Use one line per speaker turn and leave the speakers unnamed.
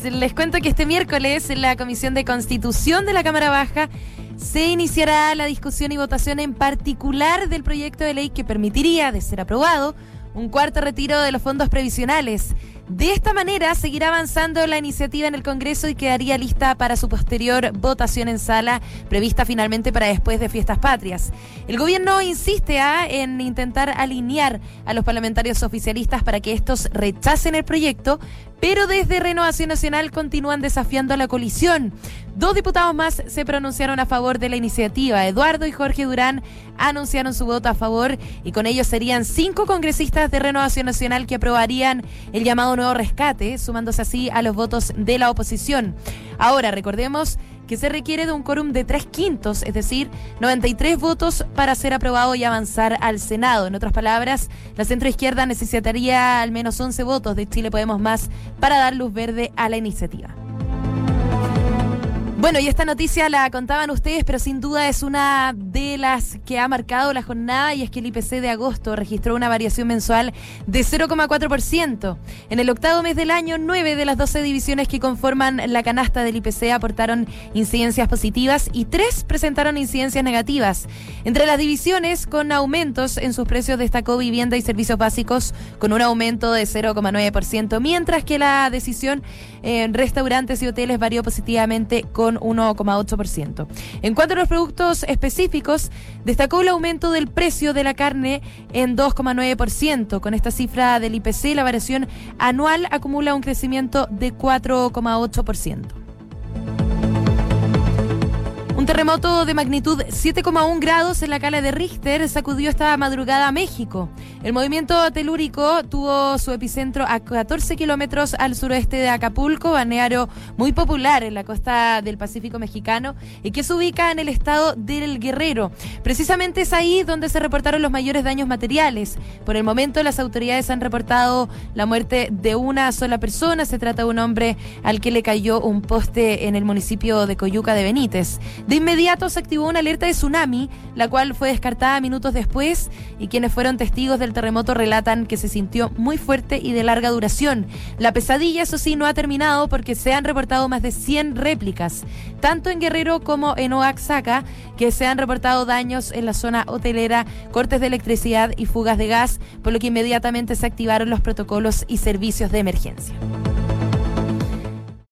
Les cuento que este miércoles en la Comisión de Constitución de la Cámara Baja se iniciará la discusión y votación en particular del proyecto de ley que permitiría, de ser aprobado, un cuarto retiro de los fondos previsionales. De esta manera seguirá avanzando la iniciativa en el Congreso y quedaría lista para su posterior votación en sala, prevista finalmente para después de fiestas patrias. El gobierno insiste ¿ah? en intentar alinear a los parlamentarios oficialistas para que estos rechacen el proyecto, pero desde Renovación Nacional continúan desafiando a la colisión. Dos diputados más se pronunciaron a favor de la iniciativa. Eduardo y Jorge Durán anunciaron su voto a favor y con ellos serían cinco congresistas de Renovación Nacional que aprobarían el llamado nuevo rescate, sumándose así a los votos de la oposición. Ahora, recordemos que se requiere de un quórum de tres quintos, es decir, 93 votos para ser aprobado y avanzar al Senado. En otras palabras, la centroizquierda necesitaría al menos 11 votos de Chile Podemos Más para dar luz verde a la iniciativa. Bueno, y esta noticia la contaban ustedes, pero sin duda es una de las que ha marcado la jornada y es que el IPC de agosto registró una variación mensual de 0,4%. En el octavo mes del año, nueve de las 12 divisiones que conforman la canasta del IPC aportaron incidencias positivas y tres presentaron incidencias negativas. Entre las divisiones con aumentos en sus precios destacó vivienda y servicios básicos con un aumento de 0,9%, mientras que la decisión en restaurantes y hoteles varió positivamente con 1,8%. En cuanto a los productos específicos, destacó el aumento del precio de la carne en 2,9%. Con esta cifra del IPC, la variación anual acumula un crecimiento de 4,8%. Un terremoto de magnitud 7,1 grados en la cala de Richter sacudió esta madrugada a México. El movimiento telúrico tuvo su epicentro a 14 kilómetros al suroeste de Acapulco, balneario muy popular en la costa del Pacífico mexicano y que se ubica en el estado del Guerrero. Precisamente es ahí donde se reportaron los mayores daños materiales. Por el momento, las autoridades han reportado la muerte de una sola persona. Se trata de un hombre al que le cayó un poste en el municipio de Coyuca de Benítez. De inmediato se activó una alerta de tsunami, la cual fue descartada minutos después y quienes fueron testigos del terremoto relatan que se sintió muy fuerte y de larga duración. La pesadilla, eso sí, no ha terminado porque se han reportado más de 100 réplicas, tanto en Guerrero como en Oaxaca, que se han reportado daños en la zona hotelera, cortes de electricidad y fugas de gas, por lo que inmediatamente se activaron los protocolos y servicios de emergencia.